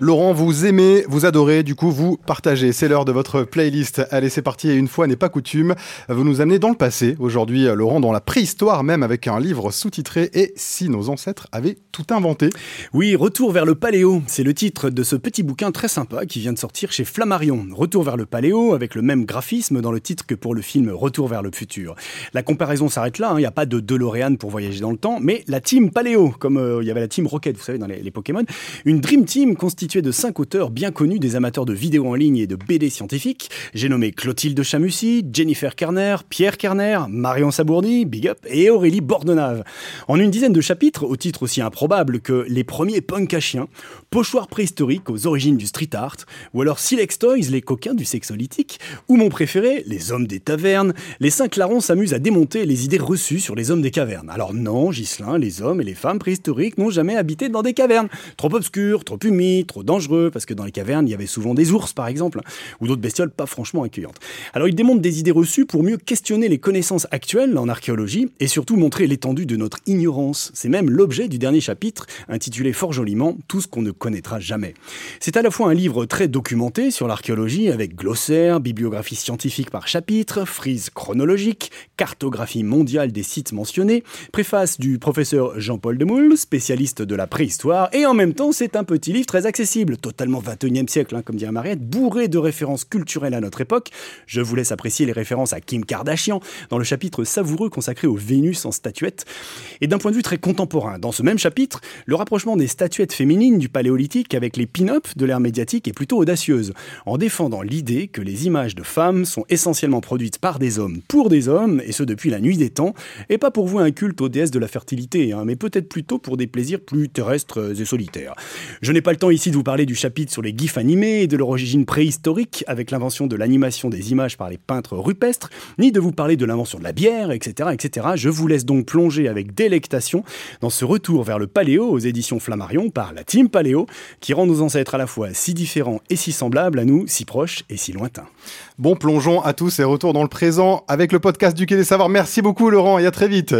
Laurent, vous aimez, vous adorez, du coup vous partagez. C'est l'heure de votre playlist. Allez, c'est parti. Et une fois n'est pas coutume, vous nous amenez dans le passé. Aujourd'hui, Laurent, dans la préhistoire même, avec un livre sous-titré Et si nos ancêtres avaient tout inventé Oui, Retour vers le Paléo. C'est le titre de ce petit bouquin très sympa qui vient de sortir chez Flammarion. Retour vers le Paléo, avec le même graphisme dans le titre que pour le film Retour vers le futur. La comparaison s'arrête là. Il hein. n'y a pas de DeLorean pour voyager dans le temps, mais la team Paléo, comme euh, il y avait la team Rocket, vous savez, dans les, les Pokémon. Une Dream Team constituée de cinq auteurs bien connus des amateurs de vidéos en ligne et de BD scientifiques. J'ai nommé Clotilde Chamussy, Jennifer Kerner, Pierre Kerner, Marion Sabourny, Big Up et Aurélie Bordenave. En une dizaine de chapitres, au titre aussi improbable que Les premiers punks à chiens, Pochoirs préhistoriques aux origines du street art, ou alors Silex Toys, les coquins du sexolytique, ou mon préféré, Les hommes des tavernes, les cinq larrons s'amusent à démonter les idées reçues sur les hommes des cavernes. Alors non, Gislin, les hommes et les femmes préhistoriques n'ont jamais habité dans des cavernes. Trop obscures, trop humides, trop dangereux, parce que dans les cavernes, il y avait souvent des ours, par exemple, ou d'autres bestioles pas franchement accueillantes. Alors il démontre des idées reçues pour mieux questionner les connaissances actuelles en archéologie, et surtout montrer l'étendue de notre ignorance. C'est même l'objet du dernier chapitre, intitulé fort joliment Tout ce qu'on ne connaîtra jamais. C'est à la fois un livre très documenté sur l'archéologie, avec glossaire, bibliographie scientifique par chapitre, frise chronologique, cartographie mondiale des sites mentionnés, préface du professeur Jean-Paul Demoule, spécialiste de la préhistoire, et en même temps c'est un petit livre très accessible, totalement 21e siècle, hein, comme dirait Mariette, bourré de références culturelles à notre époque. Je vous laisse apprécier les références à Kim Kardashian dans le chapitre savoureux consacré aux Vénus en statuettes. Et d'un point de vue très contemporain, dans ce même chapitre, le rapprochement des statuettes féminines du paléolithique avec les pin-up de l'ère médiatique est plutôt audacieuse, en défendant l'idée que les images de femmes sont essentiellement produites par des hommes pour des hommes, et ce depuis la nuit des temps, et pas pour vouer un culte aux déesses de la fertilité, hein, mais peut-être plutôt pour des plaisirs plus terrestres et solitaires. Je n'ai pas le temps ici de vous parler du chapitre sur les gifs animés et de leur origine préhistorique avec l'invention de l'animation des images par les peintres rupestres, ni de vous parler de l'invention de la bière, etc., etc. Je vous laisse donc plonger avec délectation dans ce retour vers le paléo aux éditions Flammarion par la Team Paléo, qui rend nos ancêtres à la fois si différents et si semblables à nous, si proches et si lointains. Bon, plongeons à tous et retour dans le présent avec le podcast du Quai des Savoirs. Merci beaucoup Laurent et à très vite.